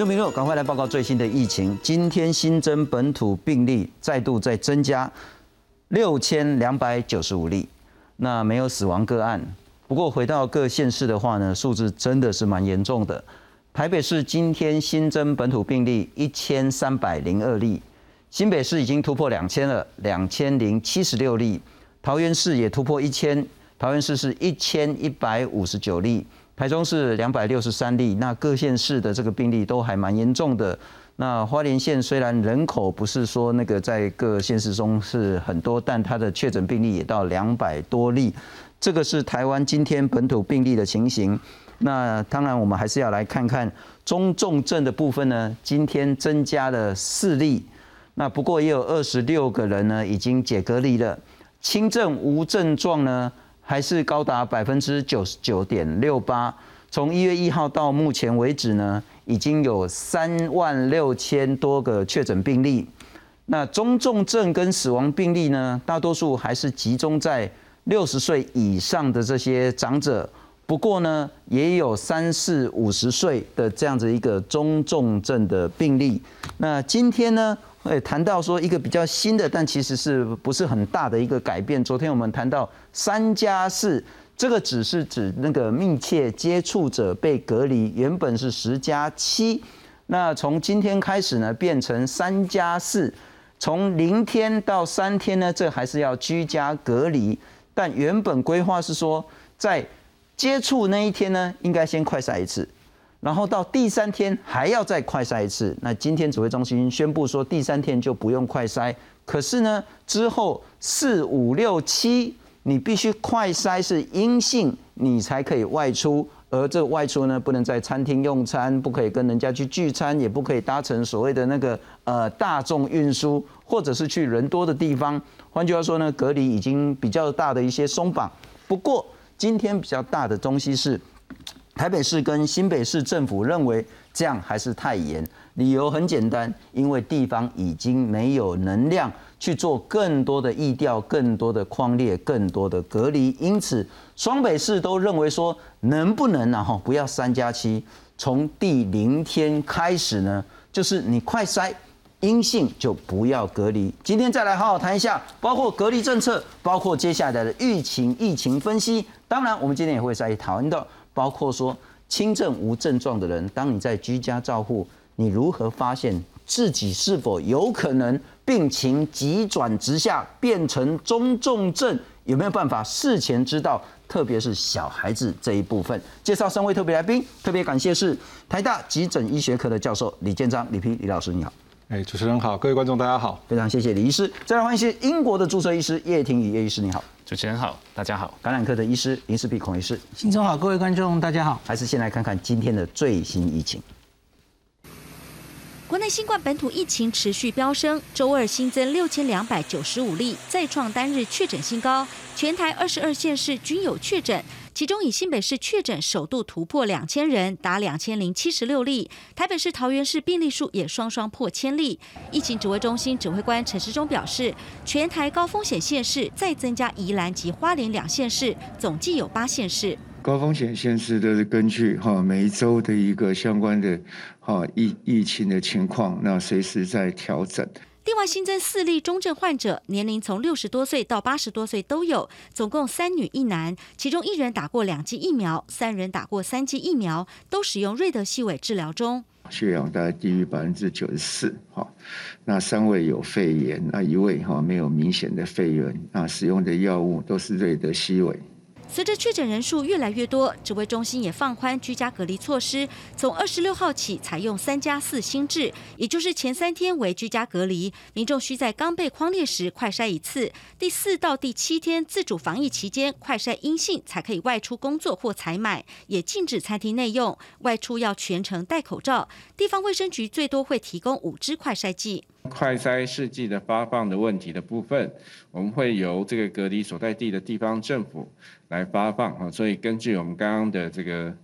我这民众赶快来报告最新的疫情。今天新增本土病例再度在增加，六千两百九十五例，那没有死亡个案。不过回到各县市的话呢，数字真的是蛮严重的。台北市今天新增本土病例一千三百零二例，新北市已经突破两千了，两千零七十六例。桃园市也突破一千，桃园市是一千一百五十九例。台中市两百六十三例，那各县市的这个病例都还蛮严重的。那花莲县虽然人口不是说那个在各县市中是很多，但它的确诊病例也到两百多例。这个是台湾今天本土病例的情形。那当然，我们还是要来看看中重症的部分呢。今天增加了四例，那不过也有二十六个人呢已经解隔离了。轻症无症状呢？还是高达百分之九十九点六八。从一月一号到目前为止呢，已经有三万六千多个确诊病例。那中重症跟死亡病例呢，大多数还是集中在六十岁以上的这些长者。不过呢，也有三四五十岁的这样子一个中重症的病例。那今天呢？会谈到说一个比较新的，但其实是不是很大的一个改变。昨天我们谈到三加四，这个只是指那个密切接触者被隔离，原本是十加七，那从今天开始呢变成三加四，从零天到三天呢，这还是要居家隔离，但原本规划是说在接触那一天呢，应该先快筛一次。然后到第三天还要再快筛一次。那今天指挥中心宣布说，第三天就不用快筛。可是呢，之后四五六七，你必须快筛是阴性，你才可以外出。而这外出呢，不能在餐厅用餐，不可以跟人家去聚餐，也不可以搭乘所谓的那个呃大众运输，或者是去人多的地方。换句话说呢，隔离已经比较大的一些松绑。不过今天比较大的东西是。台北市跟新北市政府认为这样还是太严，理由很简单，因为地方已经没有能量去做更多的疫调、更多的框列、更多的隔离，因此双北市都认为说，能不能呢？哈，不要三加七，从第零天开始呢，就是你快筛阴性就不要隔离。今天再来好好谈一下，包括隔离政策，包括接下来的疫情疫情分析。当然，我们今天也会在讨论到。包括说轻症无症状的人，当你在居家照护，你如何发现自己是否有可能病情急转直下变成中重症？有没有办法事前知道？特别是小孩子这一部分。介绍三位特别来宾，特别感谢是台大急诊医学科的教授李建章李皮李老师，你好。哎，主持人好，各位观众大家好，非常谢谢李医师。再来欢迎是英国的注册医师叶庭宇叶医师，你好。主持人好，大家好。感染科的医师林世碧孔医师，新中好，各位观众大家好。还是先来看看今天的最新疫情。国内新冠本土疫情持续飙升，周二新增六千两百九十五例，再创单日确诊新高，全台二十二县市均有确诊。其中以新北市确诊首度突破两千人，达两千零七十六例；台北市、桃园市病例数也双双破千例。疫情指挥中心指挥官陈时中表示，全台高风险县市再增加宜兰及花莲两县市，总计有八县市。高风险县市都是根据哈每一周的一个相关的哈疫疫情的情况，那随时在调整。另外新增四例中症患者，年龄从六十多岁到八十多岁都有，总共三女一男，其中一人打过两剂疫苗，三人打过三剂疫苗，都使用瑞德西韦治疗中。血氧大概低于百分之九十四，哈，那三位有肺炎，那一位哈没有明显的肺炎，那使用的药物都是瑞德西韦。随着确诊人数越来越多，指挥中心也放宽居家隔离措施。从二十六号起，采用三加四新制，也就是前三天为居家隔离，民众需在刚被框列时快筛一次；第四到第七天自主防疫期间，快筛阴性才可以外出工作或采买，也禁止餐厅内用，外出要全程戴口罩。地方卫生局最多会提供五支快筛剂。快筛试剂的发放的问题的部分，我们会由这个隔离所在地的地方政府来发放啊，所以根据我们刚刚的这个。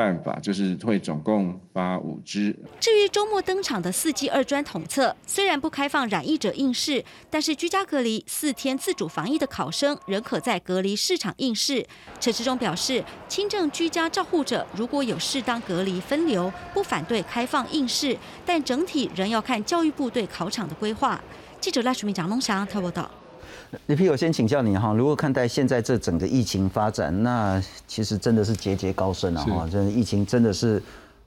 办法，就是会总共发五支。至于周末登场的四季二专统测，虽然不开放染疫者应试，但是居家隔离四天自主防疫的考生仍可在隔离市场应试。陈时中表示，轻症居家照护者如果有适当隔离分流，不反对开放应试，但整体仍要看教育部对考场的规划。记者赖淑明、蒋龙祥特报道。李皮，我先请教你哈，如果看待现在这整个疫情发展，那其实真的是节节高升了！哈，这疫情真的是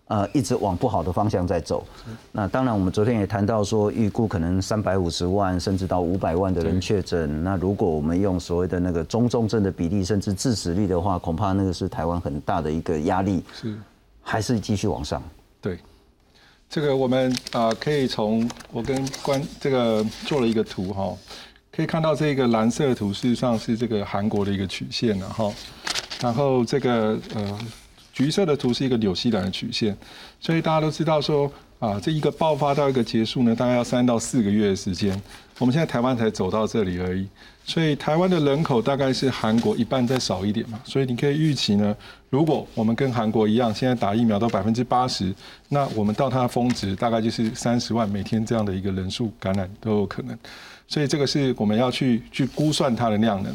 呃一直往不好的方向在走。那当然，我们昨天也谈到说，预估可能三百五十万甚至到五百万的人确诊。那如果我们用所谓的那个中重症的比例，甚至致死率的话，恐怕那个是台湾很大的一个压力。是，还是继续往上？对，这个我们啊可以从我跟关这个做了一个图哈。可以看到这个蓝色图，事实上是这个韩国的一个曲线了哈。然后这个呃橘色的图是一个纽西兰的曲线，所以大家都知道说啊，这一个爆发到一个结束呢，大概要三到四个月的时间。我们现在台湾才走到这里而已，所以台湾的人口大概是韩国一半再少一点嘛。所以你可以预期呢，如果我们跟韩国一样，现在打疫苗到百分之八十，那我们到它的峰值大概就是三十万每天这样的一个人数感染都有可能。所以这个是我们要去去估算它的量能。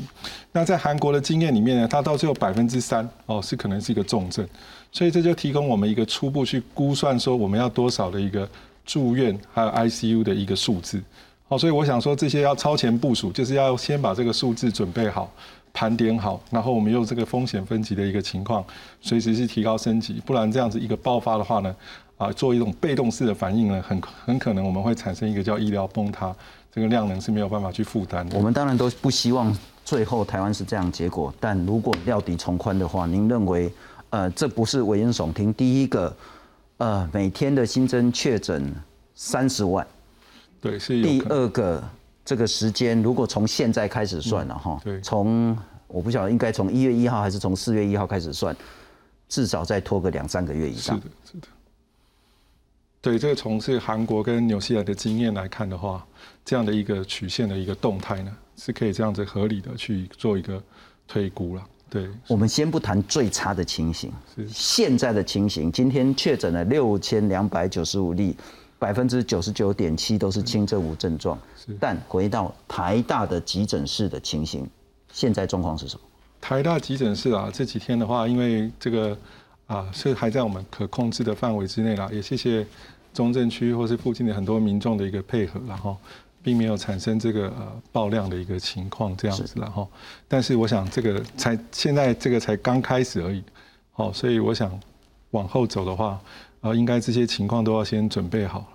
那在韩国的经验里面呢，它到最后百分之三哦，是可能是一个重症。所以这就提供我们一个初步去估算说我们要多少的一个住院还有 ICU 的一个数字。哦，所以我想说这些要超前部署，就是要先把这个数字准备好、盘点好，然后我们用这个风险分级的一个情况，随时是提高升级，不然这样子一个爆发的话呢，啊，做一种被动式的反应呢，很很可能我们会产生一个叫医疗崩塌。这个量能是没有办法去负担。我们当然都不希望最后台湾是这样结果，但如果料敌从宽的话，您认为，呃，这不是危言耸听？第一个，呃，每天的新增确诊三十万，对，是。第二个，这个时间如果从现在开始算了哈，对，从我不晓得应该从一月一号还是从四月一号开始算，至少再拖个两三个月以上。是的，是的。对，这个从是韩国跟纽西兰的经验来看的话，这样的一个曲线的一个动态呢，是可以这样子合理的去做一个推估了。对，我们先不谈最差的情形，现在的情形，今天确诊了六千两百九十五例，百分之九十九点七都是轻症无症状。但回到台大的急诊室的情形，现在状况是什么？台大急诊室啊，这几天的话，因为这个。啊，是还在我们可控制的范围之内啦，也谢谢中正区或是附近的很多民众的一个配合，然后并没有产生这个呃爆量的一个情况这样子，然后，但是我想这个才现在这个才刚开始而已，好，所以我想往后走的话，呃，应该这些情况都要先准备好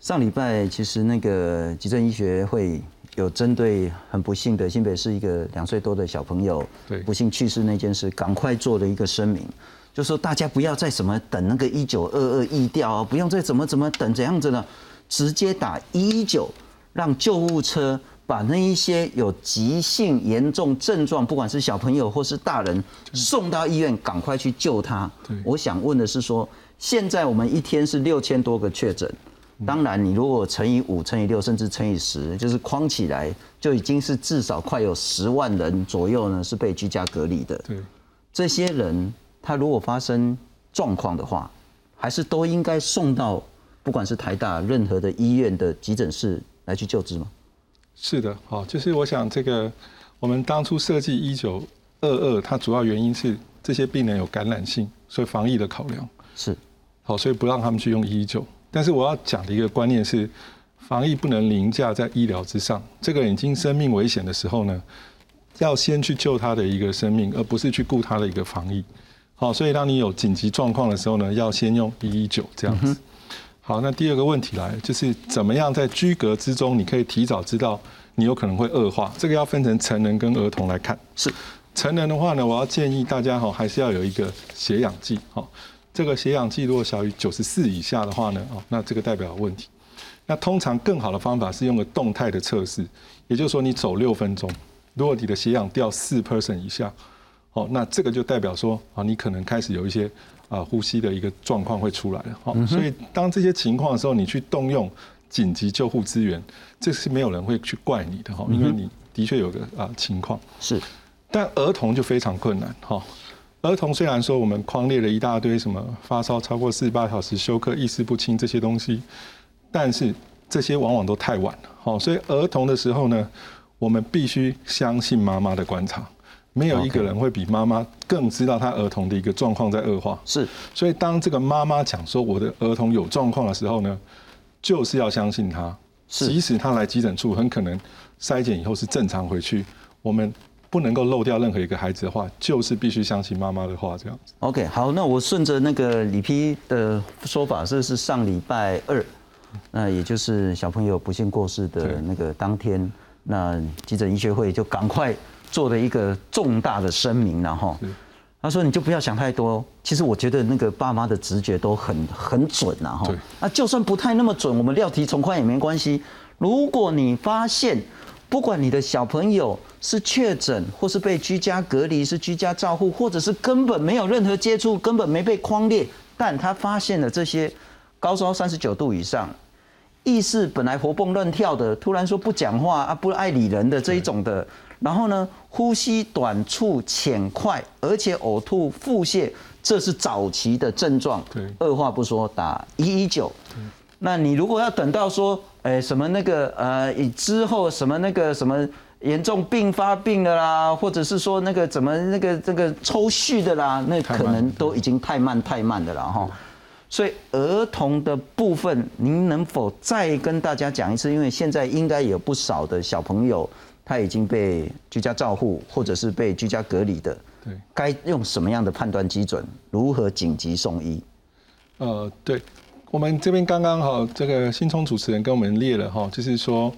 上礼拜其实那个急诊医学会有针对很不幸的新北市一个两岁多的小朋友对。不幸去世那件事，赶快做了一个声明。就说大家不要再什么等那个一九二二疫调啊，不用再怎么怎么等怎样子呢？直接打一一九，让救护车把那一些有急性严重症状，不管是小朋友或是大人，送到医院，赶快去救他。我想问的是说，现在我们一天是六千多个确诊，当然你如果乘以五、乘以六，甚至乘以十，就是框起来，就已经是至少快有十万人左右呢，是被居家隔离的。对，这些人。他如果发生状况的话，还是都应该送到不管是台大任何的医院的急诊室来去救治吗？是的，好，就是我想这个我们当初设计一九二二，它主要原因是这些病人有感染性，所以防疫的考量是好，所以不让他们去用一一九。但是我要讲的一个观念是，防疫不能凌驾在医疗之上。这个已经生命危险的时候呢，要先去救他的一个生命，而不是去顾他的一个防疫。好，所以当你有紧急状况的时候呢，要先用一一九这样子。好，那第二个问题来，就是怎么样在居隔之中，你可以提早知道你有可能会恶化。这个要分成成人跟儿童来看。是成人的话呢，我要建议大家哈，还是要有一个血氧计。好，这个血氧计如果小于九十四以下的话呢，哦，那这个代表问题。那通常更好的方法是用个动态的测试，也就是说你走六分钟，如果你的血氧掉四 percent 以下。哦，那这个就代表说啊，你可能开始有一些啊呼吸的一个状况会出来了。好，所以当这些情况的时候，你去动用紧急救护资源，这是没有人会去怪你的哈，因为你的确有个啊情况是。但儿童就非常困难哈，儿童虽然说我们框列了一大堆什么发烧超过四十八小时、休克、意识不清这些东西，但是这些往往都太晚了。好，所以儿童的时候呢，我们必须相信妈妈的观察，没有一个人会比妈妈更知道他儿童的一个状况在恶化。是，所以当这个妈妈讲说我的儿童有状况的时候呢，就是要相信他，即使他来急诊处，很可能筛检以后是正常回去，我们。不能够漏掉任何一个孩子的话，就是必须相信妈妈的话，这样子。OK，好，那我顺着那个李批的说法，这是上礼拜二，那也就是小朋友不幸过世的那个当天，那急诊医学会就赶快做了一个重大的声明，然后他说你就不要想太多，其实我觉得那个爸妈的直觉都很很准然后，那就算不太那么准，我们料题从宽也没关系。如果你发现，不管你的小朋友是确诊，或是被居家隔离，是居家照护，或者是根本没有任何接触，根本没被框列，但他发现了这些高烧三十九度以上，意识本来活蹦乱跳的，突然说不讲话啊，不爱理人的这一种的，然后呢，呼吸短促浅快，而且呕吐腹泻，这是早期的症状。对，二话不说打一一九。那你如果要等到说。哎，什么那个呃，之后什么那个什么严重并发病的啦，或者是说那个怎么那个这个抽蓄的啦，那可能都已经太慢太慢的了哈。所以儿童的部分，您能否再跟大家讲一次？因为现在应该有不少的小朋友他已经被居家照护，或者是被居家隔离的。对，该用什么样的判断基准？如何紧急送医？呃，对。我们这边刚刚哈，这个新聪主持人跟我们列了哈，就是说，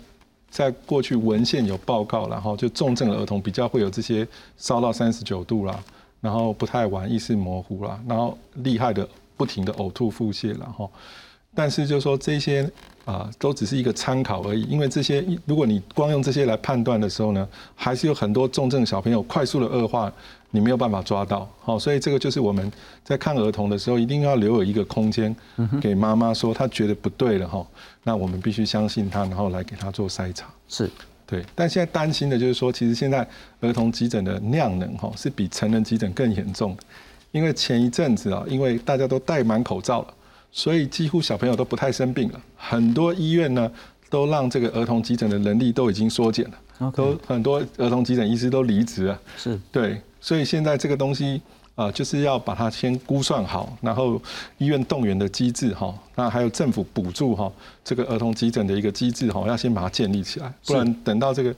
在过去文献有报告，然后就重症的儿童比较会有这些烧到三十九度啦，然后不太晚，意识模糊啦，然后厉害的不停的呕吐腹泻，然后，但是就说这些啊，都只是一个参考而已，因为这些如果你光用这些来判断的时候呢，还是有很多重症小朋友快速的恶化。你没有办法抓到，好，所以这个就是我们在看儿童的时候，一定要留有一个空间，给妈妈说她觉得不对了哈，那我们必须相信她，然后来给她做筛查。是，对。但现在担心的就是说，其实现在儿童急诊的量能哈是比成人急诊更严重的，因为前一阵子啊，因为大家都戴满口罩了，所以几乎小朋友都不太生病了，很多医院呢都让这个儿童急诊的能力都已经缩减了，都很多儿童急诊医师都离职了。是，对。所以现在这个东西啊，就是要把它先估算好，然后医院动员的机制哈，那还有政府补助哈，这个儿童急诊的一个机制哈，要先把它建立起来，不然等到这个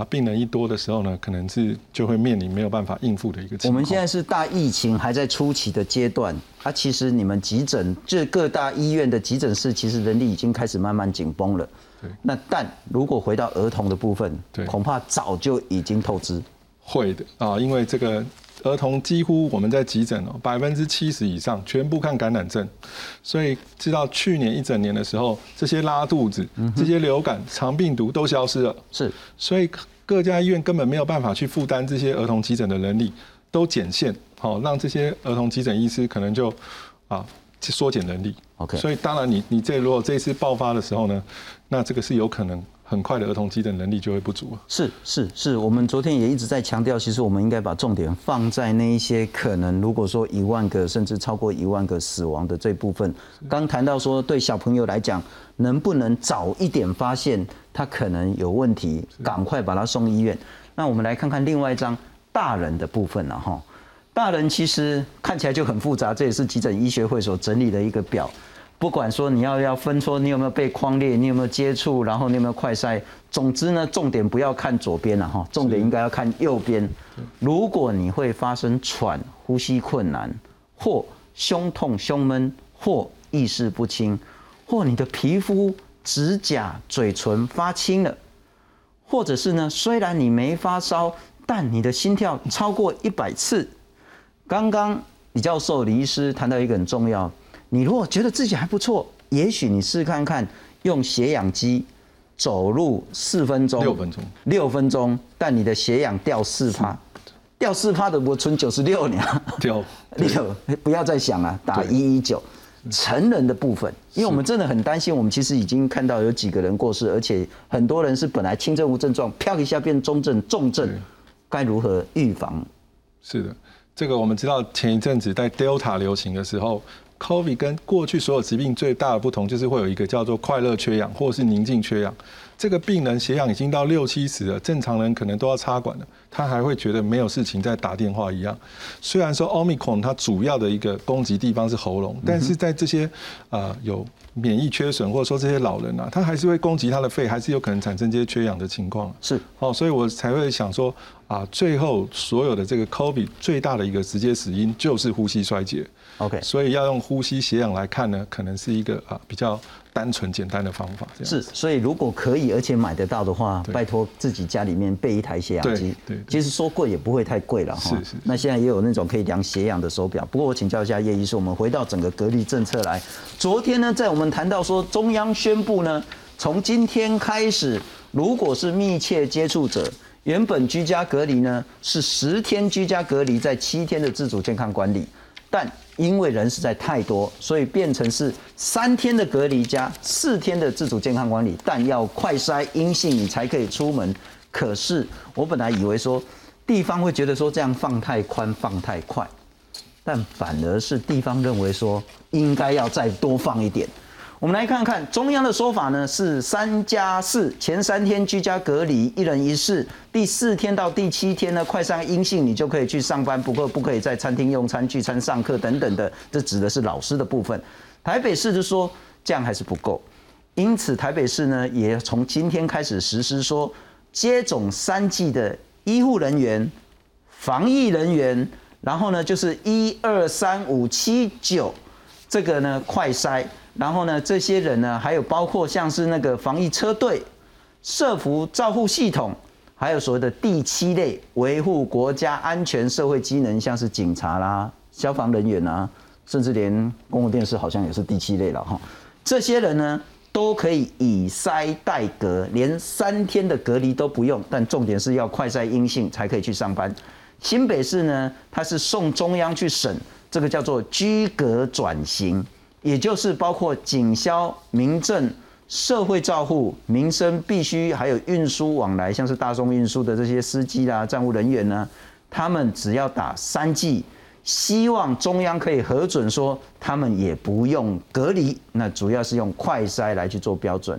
啊病人一多的时候呢，可能是就会面临没有办法应付的一个情况。我们现在是大疫情还在初期的阶段，啊，其实你们急诊这各大医院的急诊室，其实人力已经开始慢慢紧绷了。对。那但如果回到儿童的部分，对，恐怕早就已经透支。会的啊，因为这个儿童几乎我们在急诊哦，百分之七十以上全部看感染症，所以知道去年一整年的时候，这些拉肚子、这些流感、肠病毒都消失了。是，所以各家医院根本没有办法去负担这些儿童急诊的能力，都减线，好让这些儿童急诊医师可能就啊缩减能力。OK，所以当然你你这如果这次爆发的时候呢，那这个是有可能。很快的儿童急诊能力就会不足了。是是是，我们昨天也一直在强调，其实我们应该把重点放在那一些可能，如果说一万个甚至超过一万个死亡的这部分。刚谈到说，对小朋友来讲，能不能早一点发现他可能有问题，赶快把他送医院？那我们来看看另外一张大人的部分了哈。大人其实看起来就很复杂，这也是急诊医学会所整理的一个表。不管说你要要分说你有没有被框列，你有没有接触，然后你有没有快筛，总之呢，重点不要看左边了哈，重点应该要看右边。如果你会发生喘、呼吸困难，或胸痛、胸闷，或意识不清，或你的皮肤、指甲、嘴唇发青了，或者是呢，虽然你没发烧，但你的心跳超过一百次。刚刚李教授、李医师谈到一个很重要。你如果觉得自己还不错，也许你试看看用血氧机走路四分钟，六分钟，六分钟，但你的血氧掉四趴，掉四趴的我存九十六年，掉 六，不要再想了，打一一九。成人的部分，因为我们真的很担心，我们其实已经看到有几个人过世，而且很多人是本来轻症无症状，飘一下变中症、重症，该如何预防？是的。这个我们知道前一阵子在 Delta 流行的时候，COVID 跟过去所有疾病最大的不同就是会有一个叫做快乐缺氧或者是宁静缺氧。这个病人血氧已经到六七十了，正常人可能都要插管了，他还会觉得没有事情在打电话一样。虽然说 Omicron 它主要的一个攻击地方是喉咙，但是在这些啊有免疫缺损或者说这些老人啊，他还是会攻击他的肺，还是有可能产生这些缺氧的情况。是，哦，所以我才会想说啊，最后所有的这个 COVID 最大的一个直接死因就是呼吸衰竭。OK，所以要用呼吸血氧来看呢，可能是一个啊比较单纯简单的方法。这样是，所以如果可以而且买得到的话，拜托自己家里面备一台血氧机。对其实说贵也不会太贵了哈。是是那现在也有那种可以量血氧的手表。不过我请教一下叶医师，我们回到整个隔离政策来。昨天呢，在我们谈到说中央宣布呢，从今天开始，如果是密切接触者，原本居家隔离呢是十天居家隔离，在七天的自主健康管理。但因为人实在太多，所以变成是三天的隔离加四天的自主健康管理，但要快筛阴性你才可以出门。可是我本来以为说地方会觉得说这样放太宽放太快，但反而是地方认为说应该要再多放一点。我们来看看中央的说法呢，是三加四，前三天居家隔离，一人一室，第四天到第七天呢，快筛阴性，你就可以去上班，不过不可以在餐厅用餐、聚餐、上课等等的，这指的是老师的部分。台北市就说这样还是不够，因此台北市呢也从今天开始实施说，接种三剂的医护人员、防疫人员，然后呢就是一二三五七九这个呢快筛。然后呢，这些人呢，还有包括像是那个防疫车队、社服照护系统，还有所谓的第七类维护国家安全社会机能，像是警察啦、消防人员啊，甚至连公共电视好像也是第七类了哈。这些人呢，都可以以筛代隔，连三天的隔离都不用，但重点是要快筛阴性才可以去上班。新北市呢，它是送中央去审，这个叫做居隔转型。也就是包括警消、民政、社会照护、民生必须，还有运输往来，像是大众运输的这些司机啦、站务人员呢，他们只要打三剂，希望中央可以核准说他们也不用隔离，那主要是用快筛来去做标准。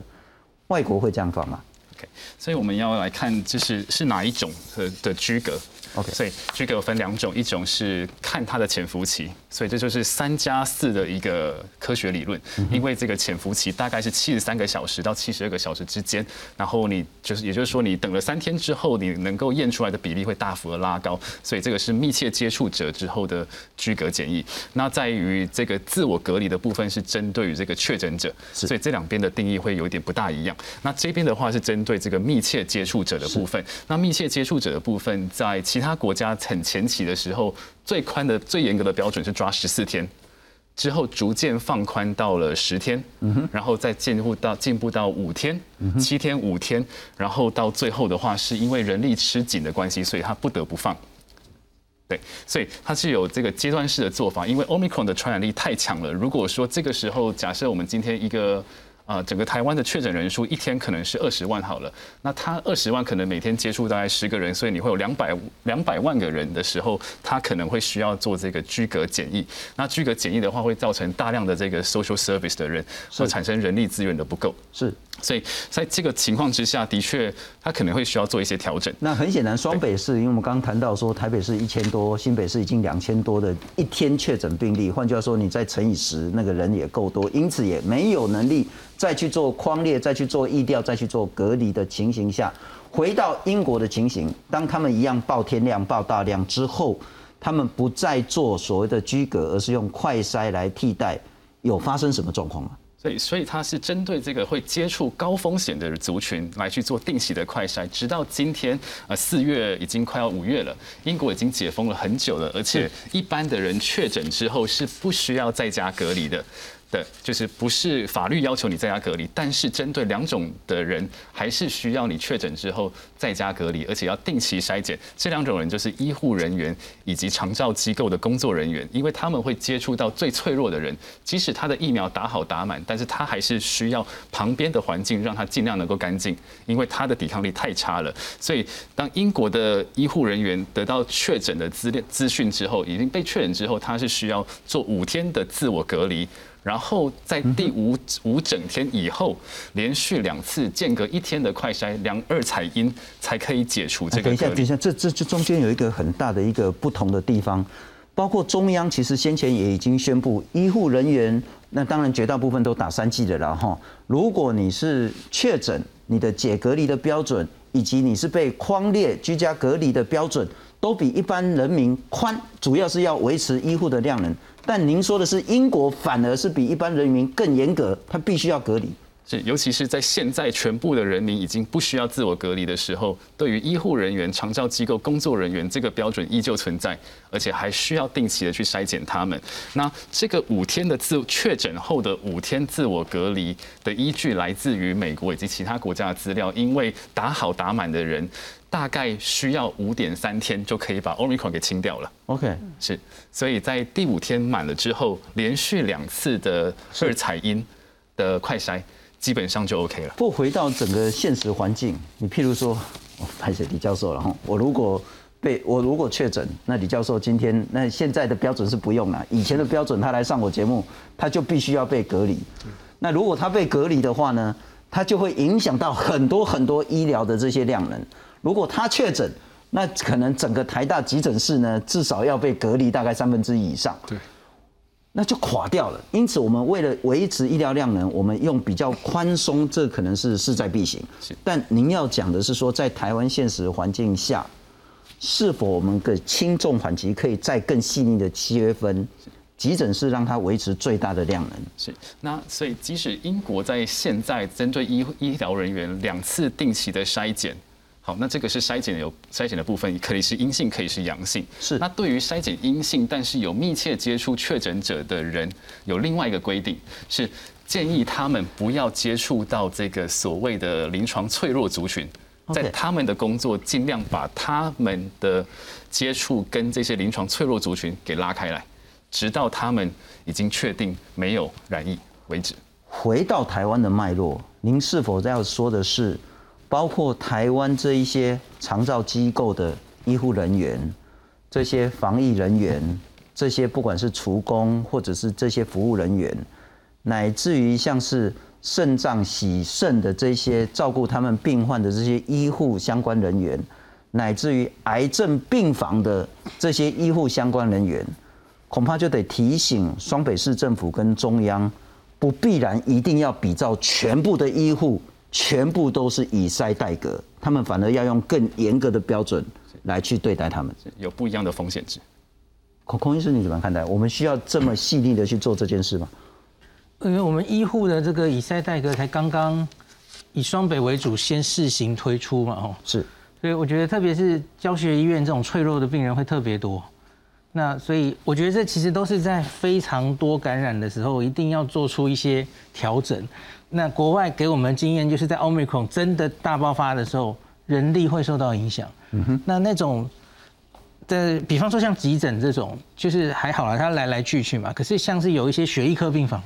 外国会这样放吗？OK，所以我们要来看，就是是哪一种的的居隔。OK 所以居隔有分两种，一种是看它的潜伏期，所以这就是三加四的一个科学理论。因为这个潜伏期大概是七十三个小时到七十二个小时之间，然后你就是也就是说你等了三天之后，你能够验出来的比例会大幅的拉高，所以这个是密切接触者之后的居隔检疫。那在于这个自我隔离的部分是针对于这个确诊者，所以这两边的定义会有一点不大一样。那这边的话是针对这个密切接触者的部分，那密切接触者的部分在其他国家很前期的时候，最宽的、最严格的标准是抓十四天，之后逐渐放宽到了十天，然后再进步到进步到五天、七天、五天，然后到最后的话，是因为人力吃紧的关系，所以他不得不放。对，所以它是有这个阶段式的做法，因为 Omicron 的传染力太强了。如果说这个时候，假设我们今天一个呃，整个台湾的确诊人数一天可能是二十万好了，那他二十万可能每天接触大概十个人，所以你会有两百两百万个人的时候，他可能会需要做这个居隔检疫。那居隔检疫的话，会造成大量的这个 social service 的人，会产生人力资源的不够。是。所以在这个情况之下，的确他可能会需要做一些调整。那很显然，双北市，因为我们刚刚谈到说台北市一千多，新北市已经两千多的一天确诊病例，换句话说，你再乘以十，那个人也够多，因此也没有能力再去做框列、再去做疫调、再去做隔离的情形下，回到英国的情形，当他们一样报天量、报大量之后，他们不再做所谓的居隔，而是用快筛来替代，有发生什么状况吗？所以，所以它是针对这个会接触高风险的族群来去做定期的快筛，直到今天，呃，四月已经快要五月了，英国已经解封了很久了，而且一般的人确诊之后是不需要在家隔离的。的，就是不是法律要求你在家隔离，但是针对两种的人，还是需要你确诊之后在家隔离，而且要定期筛检。这两种人就是医护人员以及长照机构的工作人员，因为他们会接触到最脆弱的人，即使他的疫苗打好打满，但是他还是需要旁边的环境让他尽量能够干净，因为他的抵抗力太差了。所以当英国的医护人员得到确诊的资料资讯之后，已经被确诊之后，他是需要做五天的自我隔离。然后在第五五整天以后，连续两次间隔一天的快筛量二采阴，才可以解除这个。等一下，等一下，这这这中间有一个很大的一个不同的地方，包括中央其实先前也已经宣布，医护人员那当然绝大部分都打三剂的了哈。如果你是确诊，你的解隔离的标准，以及你是被框列居家隔离的标准，都比一般人民宽，主要是要维持医护的量能。但您说的是英国反而是比一般人民更严格，他必须要隔离。是，尤其是在现在全部的人民已经不需要自我隔离的时候，对于医护人员、长照机构工作人员，这个标准依旧存在，而且还需要定期的去筛检他们。那这个五天的自确诊后的五天自我隔离的依据来自于美国以及其他国家的资料，因为打好打满的人。大概需要五点三天就可以把 Omicron 给清掉了。OK，是，所以在第五天满了之后，连续两次的二彩阴的快筛，基本上就 OK 了。不回到整个现实环境，你譬如说，我拍写李教授了哈，我如果被我如果确诊，那李教授今天那现在的标准是不用了，以前的标准他来上我节目，他就必须要被隔离。那如果他被隔离的话呢，他就会影响到很多很多医疗的这些量能。如果他确诊，那可能整个台大急诊室呢，至少要被隔离大概三分之一以上。对，那就垮掉了。因此，我们为了维持医疗量能，我们用比较宽松，这可能是势在必行。但您要讲的是说，在台湾现实环境下，是否我们的轻重缓急可以再更细腻的切分？急诊室让它维持最大的量能。是，那所以即使英国在现在针对医医疗人员两次定期的筛检。好，那这个是筛检有筛检的部分，可以是阴性，可以是阳性。是。那对于筛检阴性但是有密切接触确诊者的人，有另外一个规定，是建议他们不要接触到这个所谓的临床脆弱族群，在他们的工作尽量把他们的接触跟这些临床脆弱族群给拉开来，直到他们已经确定没有染疫为止。回到台湾的脉络，您是否要说的是？包括台湾这一些长照机构的医护人员，这些防疫人员，这些不管是厨工或者是这些服务人员，乃至于像是肾脏洗肾的这些照顾他们病患的这些医护相关人员，乃至于癌症病房的这些医护相关人员，恐怕就得提醒双北市政府跟中央，不必然一定要比照全部的医护。全部都是以筛代隔，他们反而要用更严格的标准来去对待他们，有不一样的风险值。孔孔医师，你怎么看待？我们需要这么细腻的去做这件事吗？因为我们医护的这个以筛代隔才刚刚以双北为主先试行推出嘛，哦，是，所以我觉得特别是教学医院这种脆弱的病人会特别多。那所以我觉得这其实都是在非常多感染的时候，一定要做出一些调整。那国外给我们经验，就是在 Omicron 真的大爆发的时候，人力会受到影响。嗯哼。那那种的，比方说像急诊这种，就是还好了，他来来去去嘛。可是像是有一些血液科病房，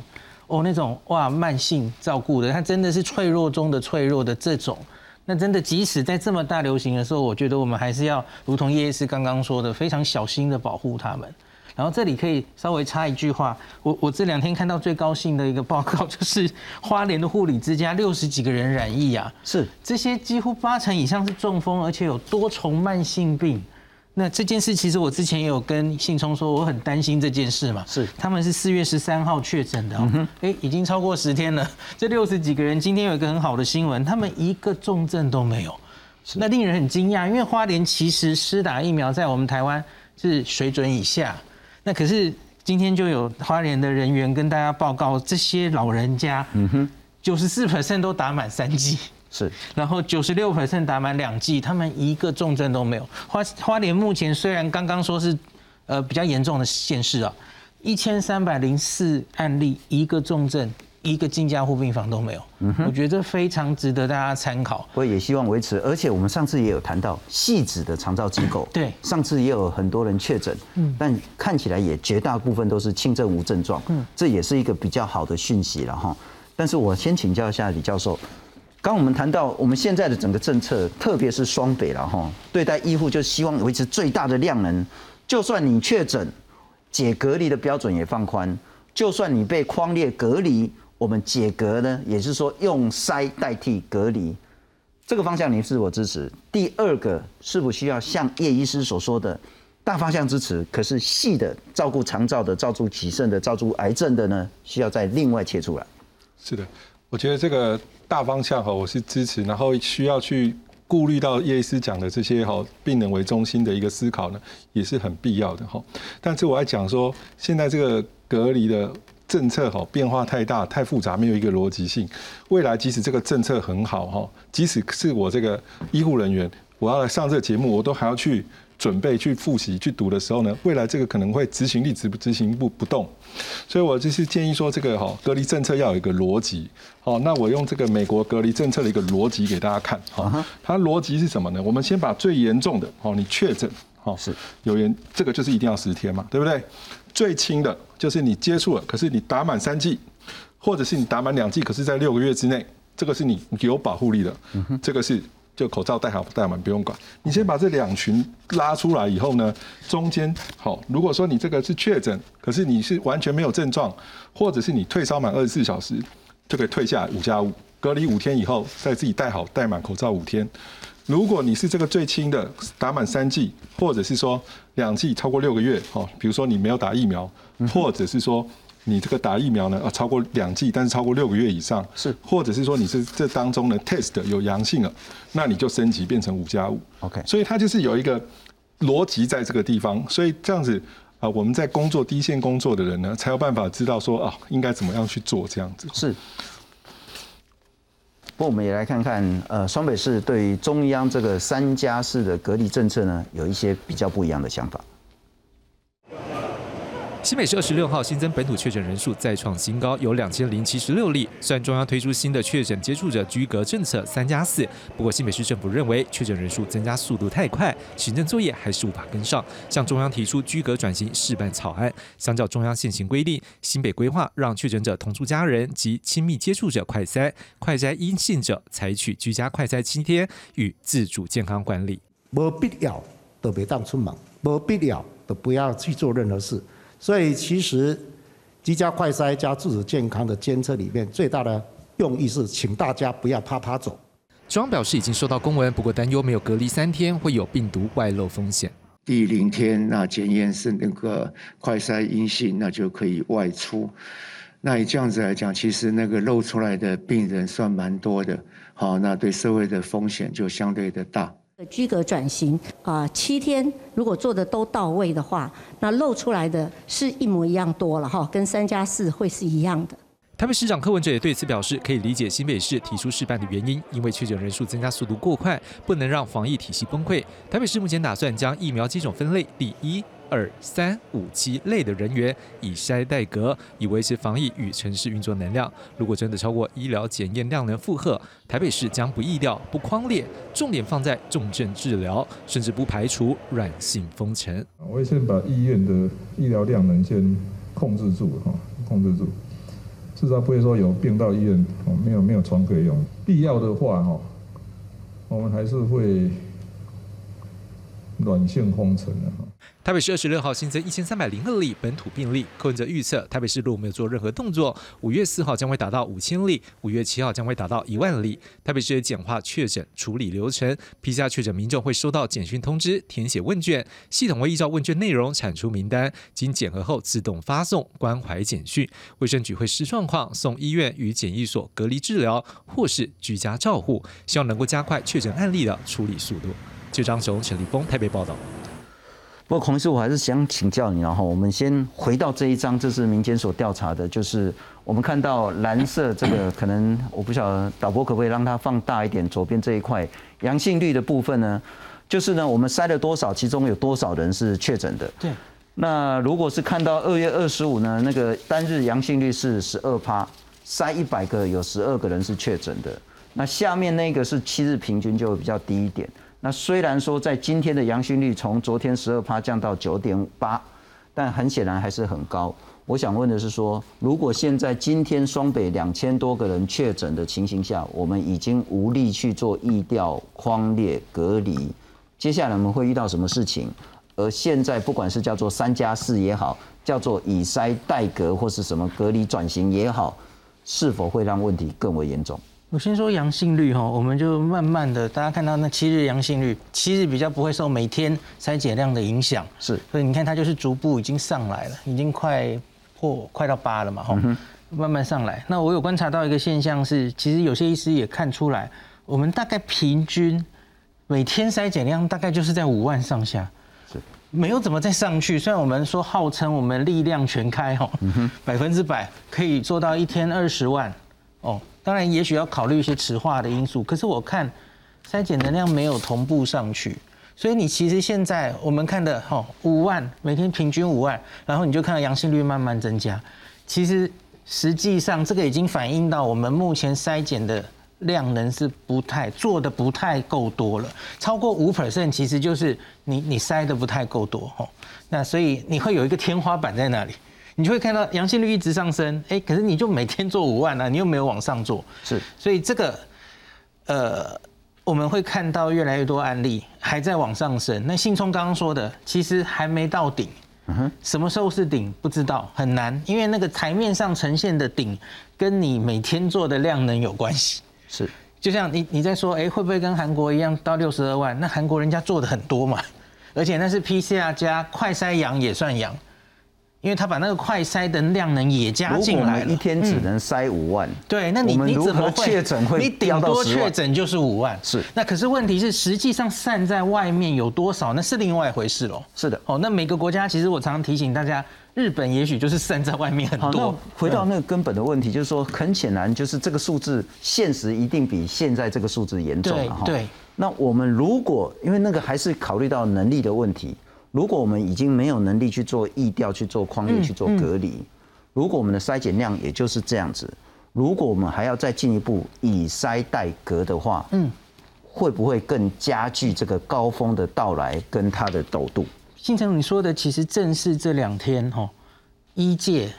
哦，那种哇，慢性照顾的，他真的是脆弱中的脆弱的这种。那真的，即使在这么大流行的时候，我觉得我们还是要如同叶医师刚刚说的，非常小心的保护他们。然后这里可以稍微插一句话，我我这两天看到最高兴的一个报告，就是花莲的护理之家六十几个人染疫啊，是这些几乎八成以上是中风，而且有多重慢性病。那这件事其实我之前也有跟信聪说，我很担心这件事嘛。是，他们是四月十三号确诊的，哎，已经超过十天了。这六十几个人今天有一个很好的新闻，他们一个重症都没有，那令人很惊讶，因为花莲其实施打疫苗在我们台湾是水准以下。那可是今天就有花莲的人员跟大家报告，这些老人家，嗯哼，九十四 percent 都打满三剂，是，然后九十六 percent 打满两剂，他们一个重症都没有。花花莲目前虽然刚刚说是，呃，比较严重的县市啊，一千三百零四案例，一个重症。一个进加护病房都没有，我觉得这非常值得大家参考。我也希望维持，而且我们上次也有谈到细致的长照机构，对，上次也有很多人确诊，嗯，但看起来也绝大部分都是轻症无症状，嗯，这也是一个比较好的讯息了哈。但是我先请教一下李教授，刚我们谈到我们现在的整个政策，特别是双北了哈，对待医护就希望维持最大的量能，就算你确诊，解隔离的标准也放宽，就算你被框列隔离。我们解隔呢，也是说用筛代替隔离，这个方向你是否支持？第二个是否需要像叶医师所说的，大方向支持，可是细的照顾肠照的、照顾起肾的、照顾癌症的呢，需要再另外切出来。是的，我觉得这个大方向哈，我是支持，然后需要去顾虑到叶医师讲的这些哈，病人为中心的一个思考呢，也是很必要的哈。但是我要讲说，现在这个隔离的。政策哈变化太大太复杂，没有一个逻辑性。未来即使这个政策很好哈，即使是我这个医护人员，我要来上这个节目，我都还要去准备、去复习、去读的时候呢，未来这个可能会执行力执不执行不不动。所以我就是建议说，这个哈隔离政策要有一个逻辑。好，那我用这个美国隔离政策的一个逻辑给大家看。好，它逻辑是什么呢？我们先把最严重的，哦，你确诊，哦，是有人，这个就是一定要十天嘛，对不对？最轻的就是你接触了，可是你打满三剂，或者是你打满两剂，可是在六个月之内，这个是你有保护力的。这个是就口罩戴好戴满不用管。你先把这两群拉出来以后呢，中间好，如果说你这个是确诊，可是你是完全没有症状，或者是你退烧满二十四小时，就可以退下五加五，隔离五天以后再自己戴好戴满口罩五天。如果你是这个最轻的，打满三剂，或者是说两剂超过六个月，哦，比如说你没有打疫苗，或者是说你这个打疫苗呢，啊，超过两剂，但是超过六个月以上，是，或者是说你是这当中的 test 有阳性了，那你就升级变成五加五，OK，所以它就是有一个逻辑在这个地方，所以这样子啊，我们在工作第一线工作的人呢，才有办法知道说啊，应该怎么样去做这样子，是。不过我们也来看看，呃，双北市对中央这个三加四的隔离政策呢，有一些比较不一样的想法。新北市二十六号新增本土确诊人数再创新高，有两千零七十六例。虽然中央推出新的确诊接触者居隔政策三加四，不过新北市政府认为确诊人数增加速度太快，行政作业还是无法跟上，向中央提出居隔转型事办草案。相较中央现行规定，新北规划让确诊者同住家人及亲密接触者快筛，快筛阴性者采取居家快筛七天与自主健康管理。没必要都别当出门，没必要都不要去做任何事。所以其实居家快筛加自主健康的监测里面最大的用意是，请大家不要啪啪走。庄表示已经收到公文，不过担忧没有隔离三天会有病毒外漏风险。第零天那检验是那个快筛阴性，那就可以外出。那以这样子来讲，其实那个漏出来的病人算蛮多的，好，那对社会的风险就相对的大。居格转型啊，七天如果做的都到位的话，那露出来的是一模一样多了哈，跟三加四会是一样的。台北市长柯文哲也对此表示，可以理解新北市提出试办的原因，因为确诊人数增加速度过快，不能让防疫体系崩溃。台北市目前打算将疫苗接种分类第一。二三五七类的人员以筛代隔，以维持防疫与城市运作能量。如果真的超过医疗检验量能负荷，台北市将不易调、不框列，重点放在重症治疗，甚至不排除软性封城。我会先把医院的医疗量能先控制住，哈，控制住，至少不会说有病到医院，哦，没有没有床可以用。必要的话，哈，我们还是会软性封城的，哈。台北市二十六号新增一千三百零二例本土病例，柯文哲预测台北市如果没有做任何动作，五月四号将会达到五千例，五月七号将会达到一万例。台北市也简化确诊处理流程批下确诊民众会收到简讯通知，填写问卷，系统会依照问卷内容产出名单，经检核后自动发送关怀简讯。卫生局会视状况送医院与检疫所隔离治疗，或是居家照护，希望能够加快确诊案例的处理速度。就张雄、陈立峰台北报道。不过孔医师，我还是想请教你，然后我们先回到这一章，这是民间所调查的，就是我们看到蓝色这个，可能我不晓得导播可不可以让它放大一点，左边这一块阳性率的部分呢？就是呢，我们筛了多少，其中有多少人是确诊的？对，那如果是看到二月二十五呢，那个单日阳性率是十二趴，筛一百个有十二个人是确诊的。那下面那个是七日平均就会比较低一点。那虽然说在今天的阳性率从昨天十二趴降到九点八，但很显然还是很高。我想问的是说，如果现在今天双北两千多个人确诊的情形下，我们已经无力去做疫调、框列、隔离，接下来我们会遇到什么事情？而现在不管是叫做三加四也好，叫做以筛代隔或是什么隔离转型也好，是否会让问题更为严重？我先说阳性率哈，我们就慢慢的，大家看到那七日阳性率，七日比较不会受每天筛检量的影响，是，所以你看它就是逐步已经上来了，已经快破快到八了嘛哈，慢慢上来。那我有观察到一个现象是，其实有些医师也看出来，我们大概平均每天筛检量大概就是在五万上下，是，没有怎么再上去。虽然我们说号称我们力量全开哈，百分之百可以做到一天二十万哦。当然，也许要考虑一些迟化的因素，可是我看筛检能量没有同步上去，所以你其实现在我们看的哈五万每天平均五万，然后你就看到阳性率慢慢增加，其实实际上这个已经反映到我们目前筛检的量能是不太做的不太够多了，超过五 percent 其实就是你你筛的不太够多哈，那所以你会有一个天花板在那里。你就会看到阳性率一直上升，哎，可是你就每天做五万啊，你又没有往上做，是，所以这个，呃，我们会看到越来越多案例还在往上升。那信聪刚刚说的，其实还没到顶，嗯哼，什么时候是顶不知道，很难，因为那个台面上呈现的顶，跟你每天做的量能有关系，是，就像你你在说，哎，会不会跟韩国一样到六十二万？那韩国人家做的很多嘛，而且那是 PCR 加快筛阳也算阳。因为他把那个快筛的量能也加进来了，一天只能筛五万。对，那你你怎么确诊会？你顶多确诊就是五万。是。那可是问题是，实际上散在外面有多少，那是另外一回事喽。是的。哦，那每个国家其实我常常提醒大家，日本也许就是散在外面很多。回到那个根本的问题，就是说，很显然就是这个数字，现实一定比现在这个数字严重了哈。对。那我们如果因为那个还是考虑到能力的问题。如果我们已经没有能力去做疫调、去做框列、去做隔离，如果我们的筛检量也就是这样子，如果我们还要再进一步以筛代隔的话，嗯，会不会更加剧这个高峰的到来跟它的陡度？信成你说的其实正是这两天哈，医界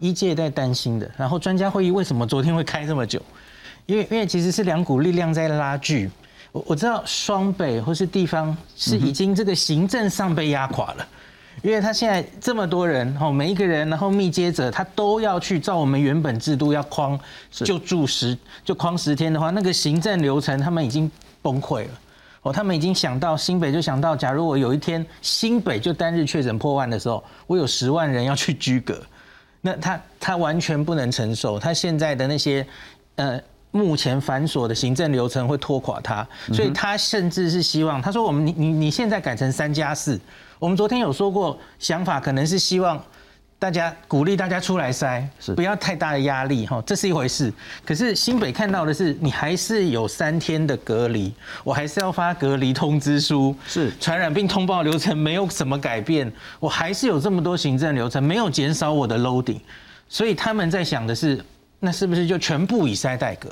医界在担心的。然后专家会议为什么昨天会开这么久？因为因为其实是两股力量在拉锯。我我知道双北或是地方是已经这个行政上被压垮了，因为他现在这么多人哦，每一个人然后密接者他都要去照我们原本制度要框就住十就框十天的话，那个行政流程他们已经崩溃了。哦，他们已经想到新北就想到，假如我有一天新北就单日确诊破万的时候，我有十万人要去居隔，那他他完全不能承受，他现在的那些呃。目前繁琐的行政流程会拖垮他，所以他甚至是希望他说：“我们你你你现在改成三加四，我们昨天有说过想法，可能是希望大家鼓励大家出来筛，不要太大的压力哈，这是一回事。可是新北看到的是，你还是有三天的隔离，我还是要发隔离通知书，是传染病通报流程没有什么改变，我还是有这么多行政流程，没有减少我的 loading，所以他们在想的是。”那是不是就全部以筛代隔？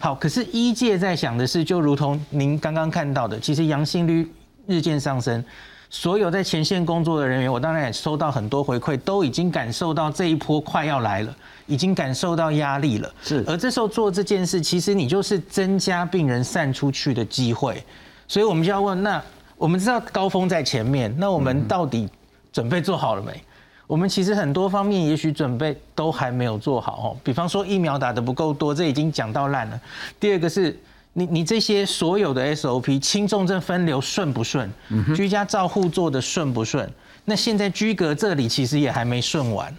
好，可是医界在想的是，就如同您刚刚看到的，其实阳性率日渐上升，所有在前线工作的人员，我当然也收到很多回馈，都已经感受到这一波快要来了，已经感受到压力了。是，而这时候做这件事，其实你就是增加病人散出去的机会，所以我们就要问：那我们知道高峰在前面，那我们到底准备做好了没？我们其实很多方面也许准备都还没有做好哦，比方说疫苗打的不够多，这已经讲到烂了。第二个是你你这些所有的 SOP 轻重症分流顺不顺？居家照护做的顺不顺？那现在居隔这里其实也还没顺完。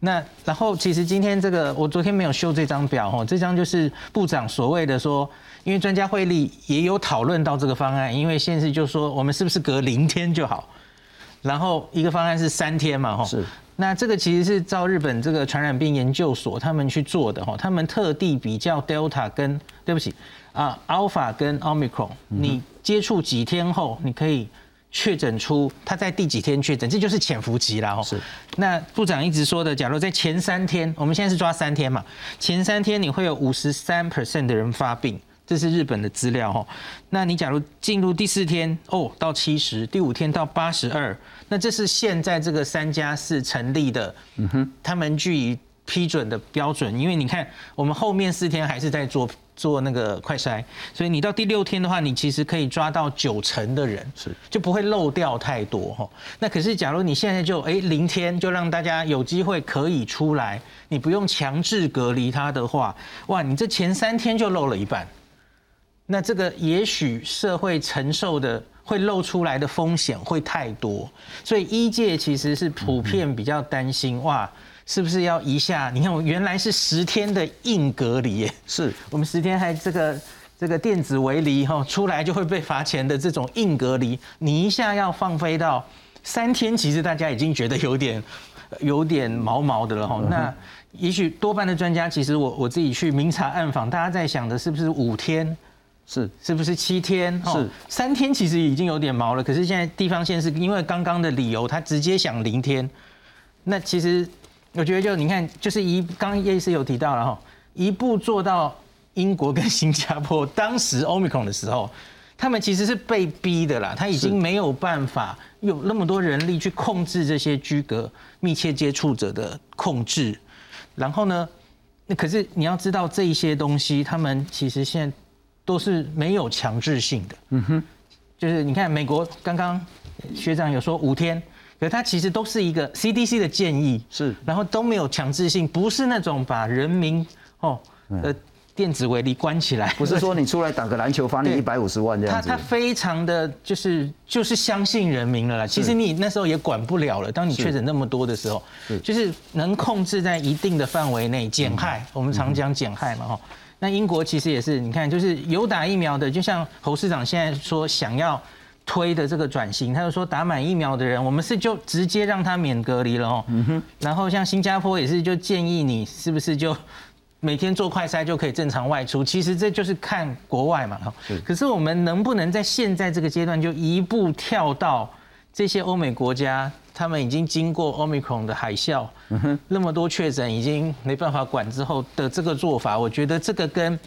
那然后其实今天这个我昨天没有修这张表哦，这张就是部长所谓的说，因为专家会议也有讨论到这个方案，因为现在就说我们是不是隔零天就好？然后一个方案是三天嘛，哈，是。那这个其实是照日本这个传染病研究所他们去做的，哈，他们特地比较 Delta 跟对不起啊 Alpha 跟 Omicron，你接触几天后，你可以确诊出他在第几天确诊，这就是潜伏期啦。哈。是。那部长一直说的，假如在前三天，我们现在是抓三天嘛，前三天你会有五十三 percent 的人发病，这是日本的资料哦。那你假如进入第四天，哦，到七十，第五天到八十二，那这是现在这个三加四成立的，嗯哼，他们据以批准的标准，因为你看我们后面四天还是在做。做那个快筛，所以你到第六天的话，你其实可以抓到九成的人，是就不会漏掉太多哈。那可是假如你现在就哎零天就让大家有机会可以出来，你不用强制隔离他的话，哇，你这前三天就漏了一半，那这个也许社会承受的会露出来的风险会太多，所以医界其实是普遍比较担心哇。是不是要一下？你看，我原来是十天的硬隔离，是我们十天还这个这个电子围篱哈，出来就会被罚钱的这种硬隔离，你一下要放飞到三天，其实大家已经觉得有点有点毛毛的了哈。那也许多半的专家，其实我我自己去明察暗访，大家在想的是不是五天？是是不是七天？是三天，其实已经有点毛了。可是现在地方县是因为刚刚的理由，他直接想零天，那其实。我觉得就你看，就是一刚刚叶医师有提到了哈，一步做到英国跟新加坡当时 Omicron 的时候，他们其实是被逼的啦，他已经没有办法有那么多人力去控制这些居隔密切接触者的控制。然后呢，那可是你要知道这一些东西，他们其实现在都是没有强制性的。嗯哼，就是你看美国刚刚学长有说五天。可它其实都是一个 CDC 的建议，是，然后都没有强制性，不是那种把人民哦呃电子围篱关起来，不是说你出来打个篮球罚你一百五十万这样子。他他非常的就是就是相信人民了啦。其实你那时候也管不了了，当你确诊那么多的时候，就是能控制在一定的范围内减害。我们常讲减害嘛哈。那英国其实也是，你看就是有打疫苗的，就像侯市长现在说想要。推的这个转型，他就说打满疫苗的人，我们是就直接让他免隔离了哦。然后像新加坡也是，就建议你是不是就每天做快筛就可以正常外出。其实这就是看国外嘛。可是我们能不能在现在这个阶段就一步跳到这些欧美国家，他们已经经过 Omicron 的海啸，那么多确诊已经没办法管之后的这个做法，我觉得这个跟。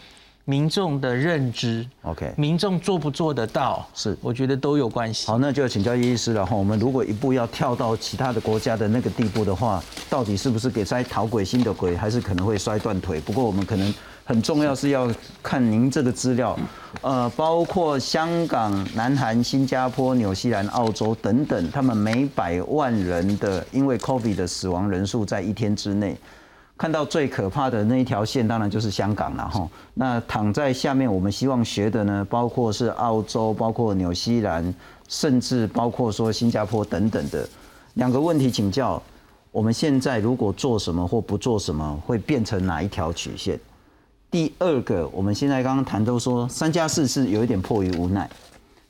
民众的认知，OK，民众做不做得到，是我觉得都有关系。好，那就要请教叶医师了哈。我们如果一步要跳到其他的国家的那个地步的话，到底是不是给摔逃鬼新的鬼，还是可能会摔断腿？不过我们可能很重要是要看您这个资料，呃，包括香港、南韩、新加坡、纽西兰、澳洲等等，他们每百万人的因为 COVID 的死亡人数在一天之内。看到最可怕的那一条线，当然就是香港了哈。那躺在下面，我们希望学的呢，包括是澳洲，包括纽西兰，甚至包括说新加坡等等的。两个问题请教：我们现在如果做什么或不做什么，会变成哪一条曲线？第二个，我们现在刚刚谈都说三加四是有一点迫于无奈。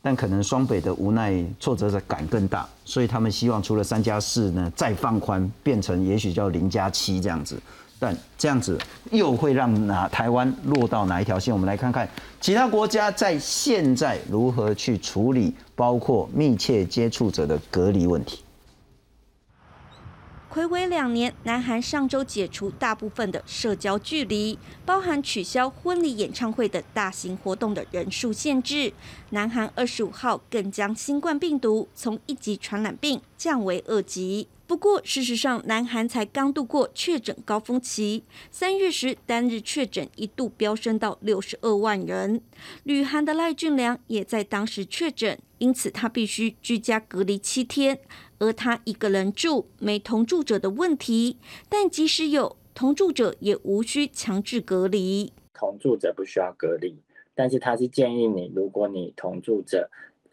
但可能双北的无奈挫折感更大，所以他们希望除了三加四呢，再放宽，变成也许叫零加七这样子。但这样子又会让哪台湾落到哪一条线？我们来看看其他国家在现在如何去处理包括密切接触者的隔离问题。暌违两年，南韩上周解除大部分的社交距离，包含取消婚礼、演唱会等大型活动的人数限制。南韩二十五号更将新冠病毒从一级传染病降为二级。不过，事实上，南韩才刚度过确诊高峰期，三月时单日确诊一度飙升到六十二万人。旅韩的赖俊良也在当时确诊，因此他必须居家隔离七天。而他一个人住，没同住者的问题。但即使有同住者，也无需强制隔离。同住者不需要隔离，但是他是建议你，如果你同住者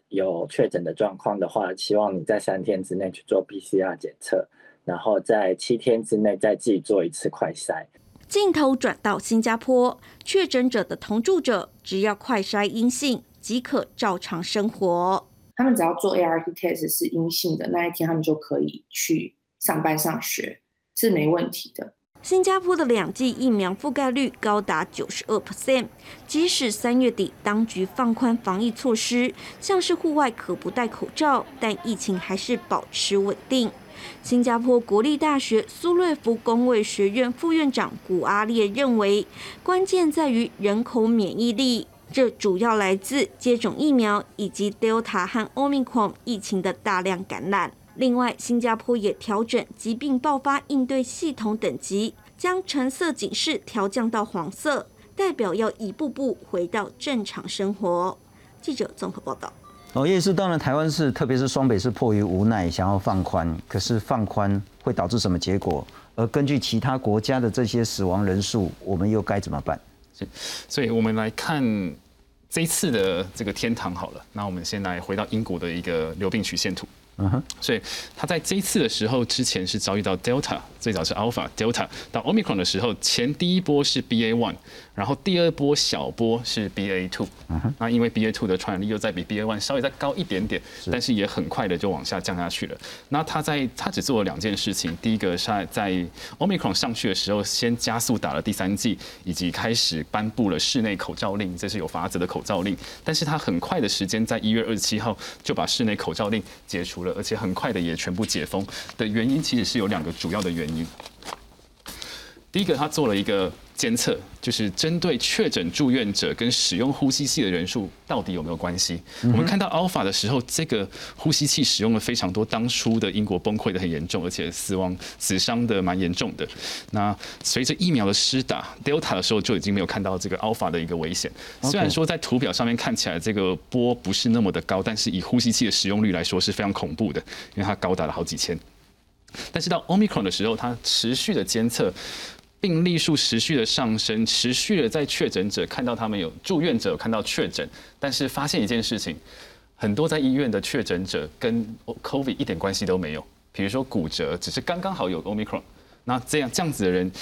有确诊的状况的话，希望你在三天之内去做 PCR 检测，然后在七天之内再自己做一次快筛。镜头转到新加坡，确诊者的同住者只要快筛阴性，即可照常生活。他们只要做 ART test 是阴性的那一天，他们就可以去上班上学，是没问题的。新加坡的两剂疫苗覆盖率高达九十二 percent，即使三月底当局放宽防疫措施，像是户外可不戴口罩，但疫情还是保持稳定。新加坡国立大学苏瑞福工卫学院副院长古阿列认为，关键在于人口免疫力，这主要来自接种疫苗以及 Delta 和 Omicron 疫情的大量感染。另外，新加坡也调整疾病爆发应对系统等级，将橙色警示调降到黄色，代表要一步步回到正常生活。记者综合报道。哦，也是，当然台湾是，特别是双北是迫于无奈想要放宽，可是放宽会导致什么结果？而根据其他国家的这些死亡人数，我们又该怎么办？所以，我们来看这一次的这个天堂好了。那我们先来回到英国的一个流病曲线图。嗯哼，所以他在这一次的时候，之前是遭遇到 Delta，最早是 Alpha，Delta 到 Omicron 的时候，前第一波是 BA one，然后第二波小波是 BA two，那因为 BA two 的传染力又再比 BA one 稍微再高一点点，但是也很快的就往下降下去了。那他在他只做了两件事情，第一个是在 Omicron 上去的时候，先加速打了第三剂，以及开始颁布了室内口罩令，这是有法则的口罩令。但是他很快的时间，在一月二十七号就把室内口罩令解除。而且很快的也全部解封的原因，其实是有两个主要的原因。第一个，他做了一个监测，就是针对确诊住院者跟使用呼吸器的人数到底有没有关系。我们看到 Alpha 的时候，这个呼吸器使用了非常多，当初的英国崩溃的很严重，而且死亡死伤的蛮严重的。那随着疫苗的施打，Delta 的时候就已经没有看到这个 Alpha 的一个危险。虽然说在图表上面看起来这个波不是那么的高，但是以呼吸器的使用率来说是非常恐怖的，因为它高达了好几千。但是到 Omicron 的时候，它持续的监测。病例数持续的上升，持续的在确诊者看到他们有住院者看到确诊，但是发现一件事情，很多在医院的确诊者跟 COVID 一点关系都没有。比如说骨折，只是刚刚好有 Omicron，那这样这样子的人，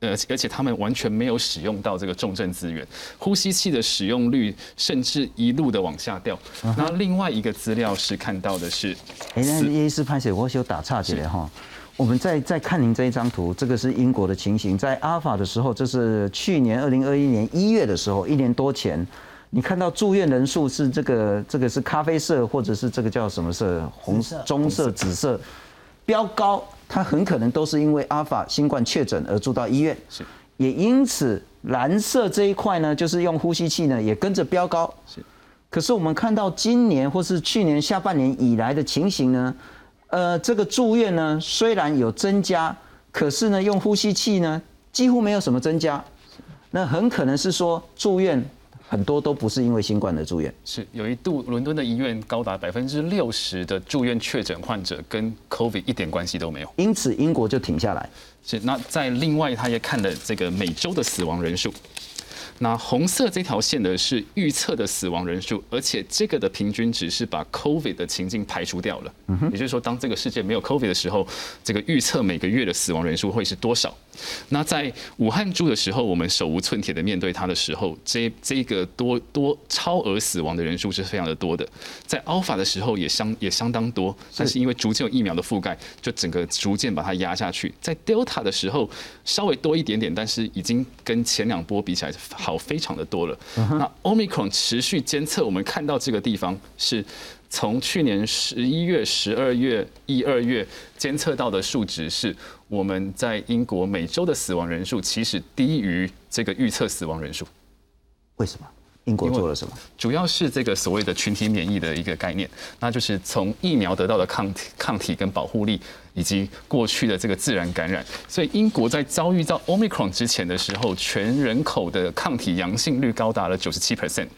呃，而且他们完全没有使用到这个重症资源，呼吸器的使用率甚至一路的往下掉。那另外一个资料是看到的是，哎，那叶医师拍写，我有打岔起来哈。我们再再看您这一张图，这个是英国的情形，在阿尔法的时候，这是去年二零二一年一月的时候，一年多前，你看到住院人数是这个这个是咖啡色，或者是这个叫什么色？红色、棕色、紫色，标高，它很可能都是因为阿尔法新冠确诊而住到医院。是，也因此蓝色这一块呢，就是用呼吸器呢也跟着标高。是，可是我们看到今年或是去年下半年以来的情形呢？呃，这个住院呢，虽然有增加，可是呢，用呼吸器呢，几乎没有什么增加。那很可能是说，住院很多都不是因为新冠的住院。是有一度，伦敦的医院高达百分之六十的住院确诊患者跟 COVID 一点关系都没有。因此，英国就停下来。是那在另外，他也看了这个每周的死亡人数。那红色这条线的是预测的死亡人数，而且这个的平均值是把 COVID 的情境排除掉了。也就是说，当这个世界没有 COVID 的时候，这个预测每个月的死亡人数会是多少？那在武汉住的时候，我们手无寸铁的面对它的时候，这这个多多超额死亡的人数是非常的多的。在 Alpha 的时候也相也相当多，但是因为逐渐有疫苗的覆盖，就整个逐渐把它压下去。在 Delta 的时候稍微多一点点，但是已经跟前两波比起来。好，非常的多了。那 Omicron 持续监测，我们看到这个地方是从去年十一月、十二月、一二月监测到的数值，是我们在英国每周的死亡人数其实低于这个预测死亡人数。为什么？英国做了什么？主要是这个所谓的群体免疫的一个概念，那就是从疫苗得到的抗体、抗体跟保护力，以及过去的这个自然感染。所以英国在遭遇到 Omicron 之前的时候，全人口的抗体阳性率高达了九十七 percent，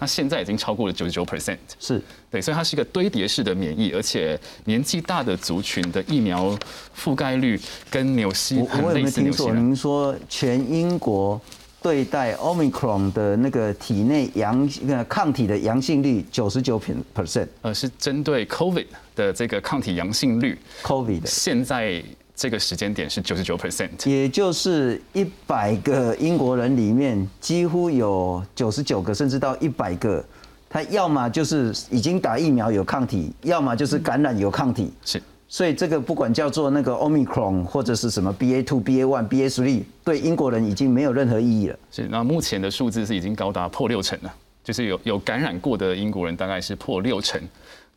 那现在已经超过了九十九 percent。是对，所以它是一个堆叠式的免疫，而且年纪大的族群的疫苗覆盖率跟纽西很类似。听错，您说全英国？对待 Omicron 的那个体内阳呃抗体的阳性率九十九 percent，呃，是针对 COVID 的这个抗体阳性率，COVID 的现在这个时间点是九十九 percent，也就是一百个英国人里面几乎有九十九个甚至到一百个，他要么就是已经打疫苗有抗体，要么就是感染有抗体。是。所以这个不管叫做那个 Omicron 或者是什么 BA two、BA one、BA three，对英国人已经没有任何意义了。是，那目前的数字是已经高达破六成了，就是有有感染过的英国人大概是破六成。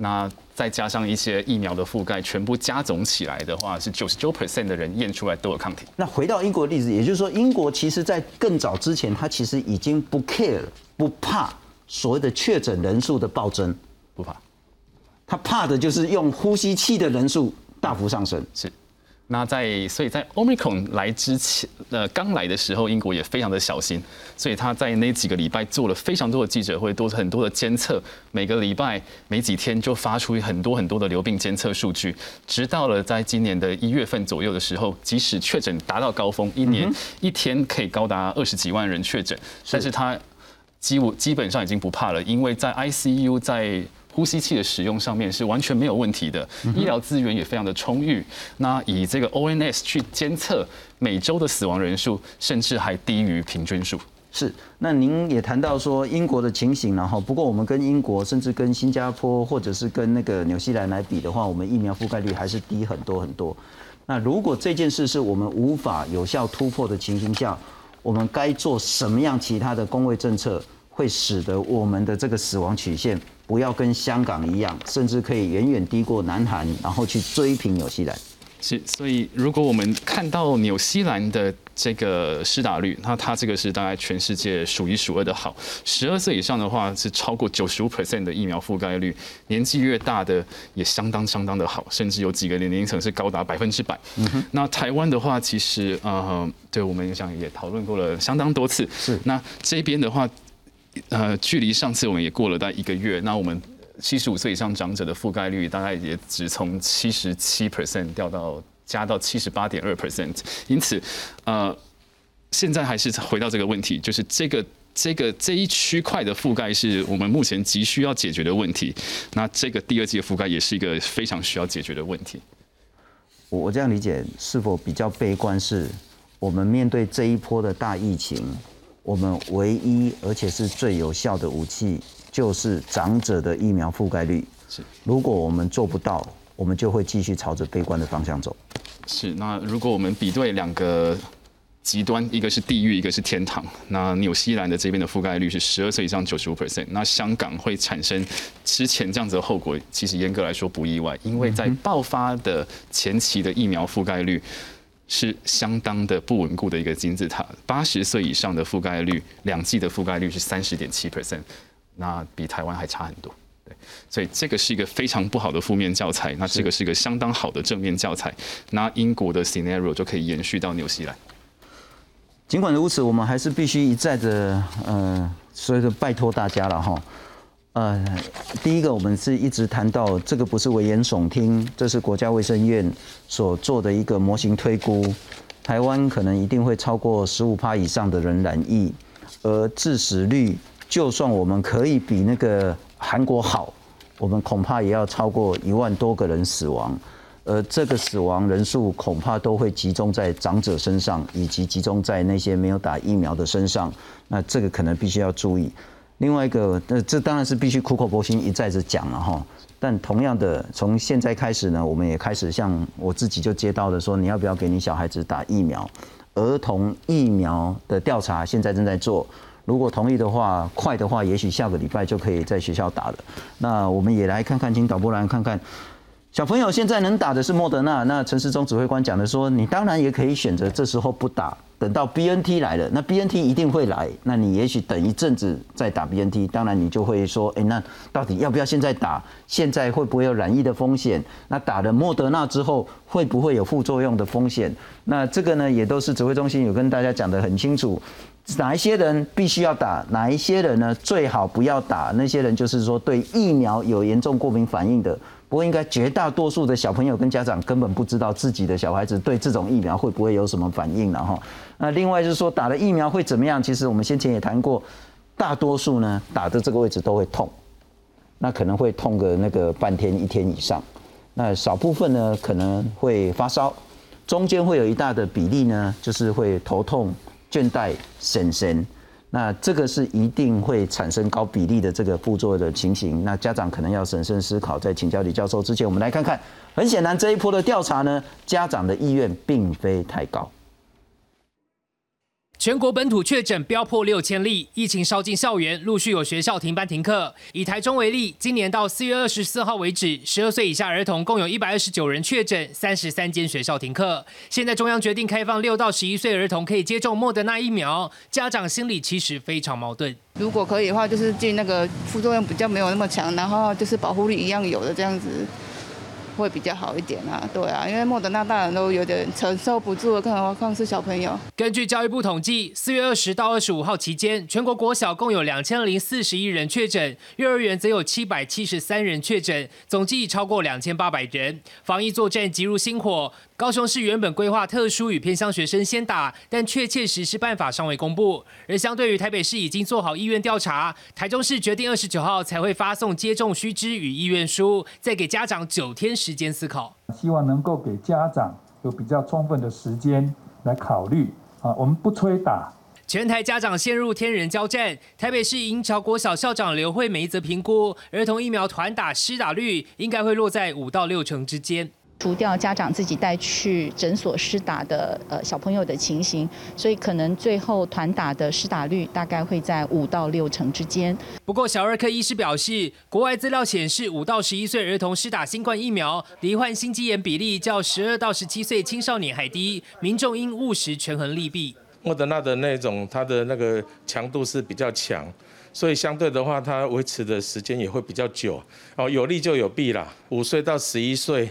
那再加上一些疫苗的覆盖，全部加总起来的话，是九十九 percent 的人验出来都有抗体。那回到英国的例子，也就是说，英国其实在更早之前，它其实已经不 care 不怕所谓的确诊人数的暴增，不怕。他怕的就是用呼吸器的人数大幅上升。是。那在所以在 Omicron 来之前，呃，刚来的时候，英国也非常的小心，所以他在那几个礼拜做了非常多的记者会，多很多的监测，每个礼拜每几天就发出很多很多的流病监测数据，直到了在今年的一月份左右的时候，即使确诊达到高峰，一年一天可以高达二十几万人确诊，但是他基基基本上已经不怕了，因为在 ICU 在。呼吸器的使用上面是完全没有问题的，医疗资源也非常的充裕。那以这个 ONS 去监测每周的死亡人数，甚至还低于平均数。是，那您也谈到说英国的情形，然后不过我们跟英国，甚至跟新加坡或者是跟那个纽西兰来比的话，我们疫苗覆盖率还是低很多很多。那如果这件事是我们无法有效突破的情形下，我们该做什么样其他的工位政策，会使得我们的这个死亡曲线？不要跟香港一样，甚至可以远远低过南韩，然后去追平纽西兰。是，所以如果我们看到纽西兰的这个施打率，那它这个是大概全世界数一数二的好。十二岁以上的话是超过九十五 percent 的疫苗覆盖率，年纪越大的也相当相当的好，甚至有几个年龄层是高达百分之百。那台湾的话，其实呃，对我们想也讨论过了相当多次。是，那这边的话。呃，距离上次我们也过了大概一个月，那我们七十五岁以上长者的覆盖率大概也只从七十七 percent 掉到加到七十八点二 percent，因此，呃，现在还是回到这个问题，就是这个这个这一区块的覆盖是我们目前急需要解决的问题，那这个第二季的覆盖也是一个非常需要解决的问题。我我这样理解，是否比较悲观？是我们面对这一波的大疫情？我们唯一而且是最有效的武器，就是长者的疫苗覆盖率。是，如果我们做不到，我们就会继续朝着悲观的方向走。是，那如果我们比对两个极端，一个是地狱，一个是天堂。那纽西兰的这边的覆盖率是十二岁以上九十五 percent，那香港会产生之前这样子的后果，其实严格来说不意外，因为在爆发的前期的疫苗覆盖率。是相当的不稳固的一个金字塔。八十岁以上的覆盖率，两剂的覆盖率是三十点七 percent，那比台湾还差很多。对，所以这个是一个非常不好的负面教材。那这个是一个相当好的正面教材。那英国的 scenario 就可以延续到纽西兰。尽管如此，我们还是必须一再的，呃，所以说拜托大家了哈。呃，第一个，我们是一直谈到这个不是危言耸听，这是国家卫生院所做的一个模型推估，台湾可能一定会超过十五趴以上的人染疫，而致死率就算我们可以比那个韩国好，我们恐怕也要超过一万多个人死亡，而这个死亡人数恐怕都会集中在长者身上，以及集中在那些没有打疫苗的身上，那这个可能必须要注意。另外一个，那这当然是必须苦口婆心一再的讲了哈。但同样的，从现在开始呢，我们也开始像我自己就接到的说，你要不要给你小孩子打疫苗？儿童疫苗的调查现在正在做，如果同意的话，快的话，也许下个礼拜就可以在学校打了。那我们也来看看，请导播来看看，小朋友现在能打的是莫德纳。那陈时中指挥官讲的说，你当然也可以选择这时候不打。等到 B N T 来了，那 B N T 一定会来，那你也许等一阵子再打 B N T，当然你就会说，哎，那到底要不要现在打？现在会不会有染疫的风险？那打了莫德纳之后会不会有副作用的风险？那这个呢，也都是指挥中心有跟大家讲得很清楚，哪一些人必须要打，哪一些人呢最好不要打？那些人就是说对疫苗有严重过敏反应的。不过，应该绝大多数的小朋友跟家长根本不知道自己的小孩子对这种疫苗会不会有什么反应了哈。那另外就是说，打了疫苗会怎么样？其实我们先前也谈过，大多数呢打的这个位置都会痛，那可能会痛个那个半天一天以上。那少部分呢可能会发烧，中间会有一大的比例呢就是会头痛、倦怠、神神。那这个是一定会产生高比例的这个副作用的情形。那家长可能要审慎思考。在请教李教授之前，我们来看看，很显然这一波的调查呢，家长的意愿并非太高。全国本土确诊飙破六千例，疫情烧进校园，陆续有学校停班停课。以台中为例，今年到四月二十四号为止，十二岁以下儿童共有一百二十九人确诊，三十三间学校停课。现在中央决定开放六到十一岁儿童可以接种莫德纳疫苗，家长心里其实非常矛盾。如果可以的话，就是进那个副作用比较没有那么强，然后就是保护力一样有的这样子。会比较好一点啊，对啊，因为莫德纳大人都有点承受不住，更何况是小朋友。根据教育部统计，四月二十到二十五号期间，全国国小共有两千零四十一人确诊，幼儿园则有七百七十三人确诊，总计超过两千八百人。防疫作战急如星火。高雄市原本规划特殊与偏乡学生先打，但确切实施办法尚未公布。而相对于台北市已经做好意愿调查，台中市决定二十九号才会发送接种须知与意愿书，再给家长九天时间思考。希望能够给家长有比较充分的时间来考虑啊，我们不催打。全台家长陷入天人交战。台北市银桥国小校长刘惠梅则评估，儿童疫苗团打施打率应该会落在五到六成之间。除掉家长自己带去诊所施打的呃小朋友的情形，所以可能最后团打的施打率大概会在五到六成之间。不过，小儿科医师表示，国外资料显示，五到十一岁儿童施打新冠疫苗，罹患心肌炎比例较十二到十七岁青少年还低。民众应务实权衡利弊。莫德纳的那种，它的那个强度是比较强，所以相对的话，它维持的时间也会比较久。哦，有利就有弊啦。五岁到十一岁。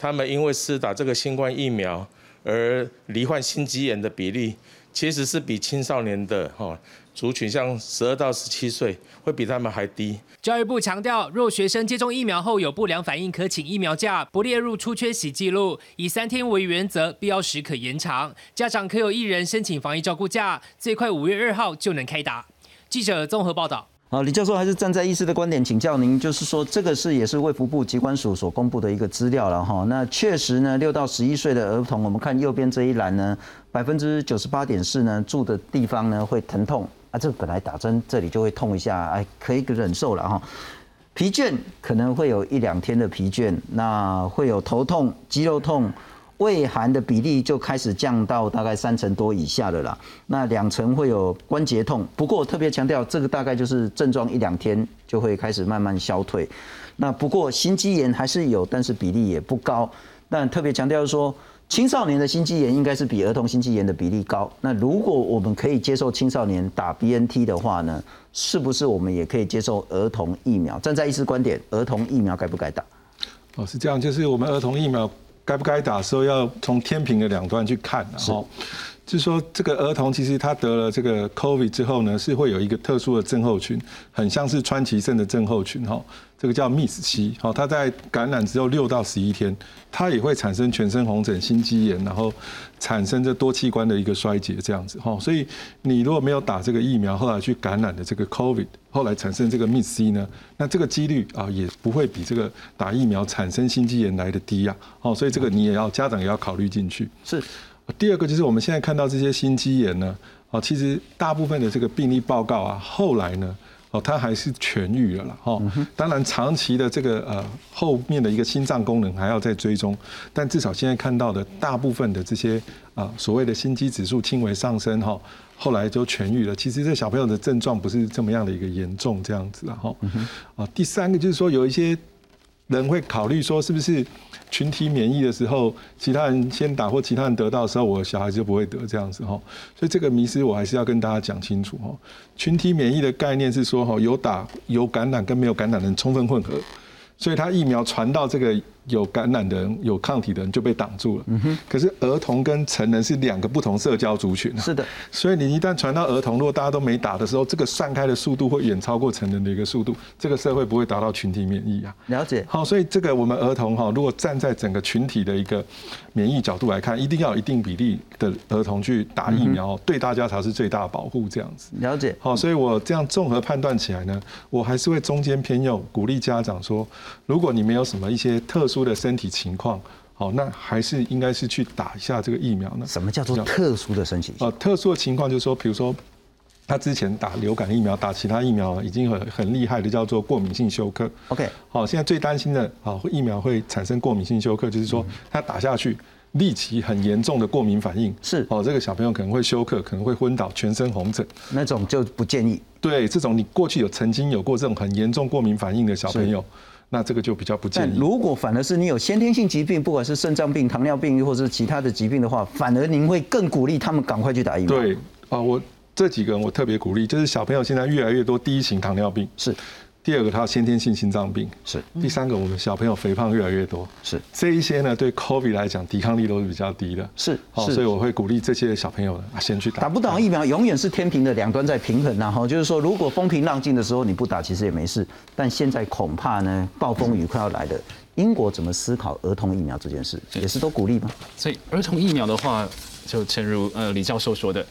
他们因为施打这个新冠疫苗而罹患心肌炎的比例，其实是比青少年的哈族群，像十二到十七岁，会比他们还低。教育部强调，若学生接种疫苗后有不良反应，可请疫苗假，不列入出缺席记录，以三天为原则，必要时可延长。家长可有一人申请防疫照顾假，最快五月二号就能开打。记者综合报道。好，李教授还是站在医师的观点请教您，就是说这个是也是卫福部机关署所公布的一个资料了哈。那确实呢，六到十一岁的儿童，我们看右边这一栏呢，百分之九十八点四呢住的地方呢会疼痛啊，这本来打针这里就会痛一下，哎，可以忍受了哈。疲倦可能会有一两天的疲倦，那会有头痛、肌肉痛。胃寒的比例就开始降到大概三成多以下的啦，那两成会有关节痛，不过特别强调，这个大概就是症状一两天就会开始慢慢消退。那不过心肌炎还是有，但是比例也不高。但特别强调说，青少年的心肌炎应该是比儿童心肌炎的比例高。那如果我们可以接受青少年打 BNT 的话呢，是不是我们也可以接受儿童疫苗？站在医师观点，儿童疫苗该不该打？哦，是这样，就是我们儿童疫苗。该不该打的时候，要从天平的两端去看，然后就是说，这个儿童其实他得了这个 COVID 之后呢，是会有一个特殊的症候群，很像是川崎症的症候群，哈，这个叫 Miss 期，好，它在感染之后六到十一天，它也会产生全身红疹、心肌炎，然后产生这多器官的一个衰竭，这样子，哈，所以你如果没有打这个疫苗，后来去感染的这个 COVID，后来产生这个 Miss C 呢，那这个几率啊，也不会比这个打疫苗产生心肌炎来的低呀，哦，所以这个你也要家长也要考虑进去，是。第二个就是我们现在看到这些心肌炎呢，啊，其实大部分的这个病例报告啊，后来呢，哦，他还是痊愈了啦，哈，当然长期的这个呃后面的一个心脏功能还要再追踪，但至少现在看到的大部分的这些啊所谓的心肌指数轻微上升哈，后来就痊愈了。其实这小朋友的症状不是这么样的一个严重这样子啊，哈，啊，第三个就是说有一些。人会考虑说，是不是群体免疫的时候，其他人先打或其他人得到的时候，我小孩子就不会得这样子哈？所以这个迷失我还是要跟大家讲清楚哈。群体免疫的概念是说哈，有打有感染跟没有感染的人充分混合，所以它疫苗传到这个。有感染的人、有抗体的人就被挡住了。嗯哼。可是儿童跟成人是两个不同社交族群。是的。所以你一旦传到儿童，如果大家都没打的时候，这个散开的速度会远超过成人的一个速度，这个社会不会达到群体免疫啊。了解。好，所以这个我们儿童哈，如果站在整个群体的一个免疫角度来看，一定要有一定比例的儿童去打疫苗，对大家才是最大的保护。这样子。了解。好，所以我这样综合判断起来呢，我还是会中间偏右，鼓励家长说，如果你没有什么一些特殊的身体情况，好，那还是应该是去打一下这个疫苗呢。什么叫做特殊的身体？呃，特殊的情况就是说，比如说他之前打流感疫苗、打其他疫苗已经很很厉害的，叫做过敏性休克。OK，好，现在最担心的啊，疫苗会产生过敏性休克，就是说他打下去。立即很严重的过敏反应是哦，这个小朋友可能会休克，可能会昏倒，全身红疹，那种就不建议。对，这种你过去有曾经有过这种很严重过敏反应的小朋友，那这个就比较不建议。如果反而是你有先天性疾病，不管是肾脏病、糖尿病，或者是其他的疾病的话，反而您会更鼓励他们赶快去打疫苗。对啊，我这几个人我特别鼓励，就是小朋友现在越来越多第一型糖尿病是。第二个，他先天性心脏病是；第三个，我们小朋友肥胖越来越多是。这一些呢，对 COVID 来讲，抵抗力都是比较低的是。哦，所以我会鼓励这些小朋友啊，先去打。打不打疫苗，永远是天平的两端在平衡然后就是说，如果风平浪静的时候你不打，其实也没事。但现在恐怕呢，暴风雨快要来了。英国怎么思考儿童疫苗这件事，也是都鼓励吗？所以儿童疫苗的话，就正如呃李教授说的，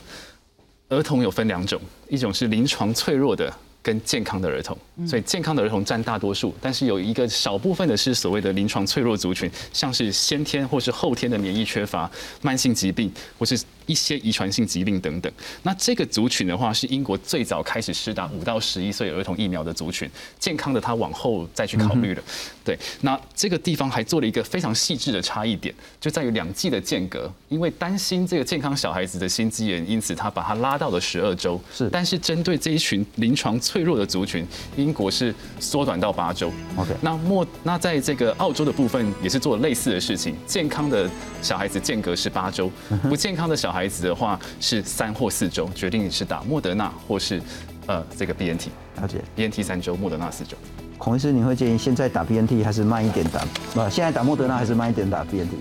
儿童有分两种，一种是临床脆弱的。跟健康的儿童，所以健康的儿童占大多数，但是有一个少部分的是所谓的临床脆弱族群，像是先天或是后天的免疫缺乏、慢性疾病或是一些遗传性疾病等等。那这个族群的话，是英国最早开始施打五到十一岁儿童疫苗的族群，健康的他往后再去考虑了。对，那这个地方还做了一个非常细致的差异点，就在于两剂的间隔，因为担心这个健康小孩子的心肌炎，因此他把它拉到了十二周。是，但是针对这一群临床脆弱的族群，英国是缩短到八周。OK，那莫那在这个澳洲的部分也是做了类似的事情，健康的小孩子间隔是八周，不健康的小孩子的话是三或四周，决定你是打莫德纳或是呃这个 BNT。了解，BNT 三周，莫德纳四周。孔医师，你会建议现在打 BNT 还是慢一点打？不，现在打莫德纳还是慢一点打 BNT？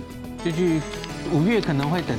就去五月可能会等。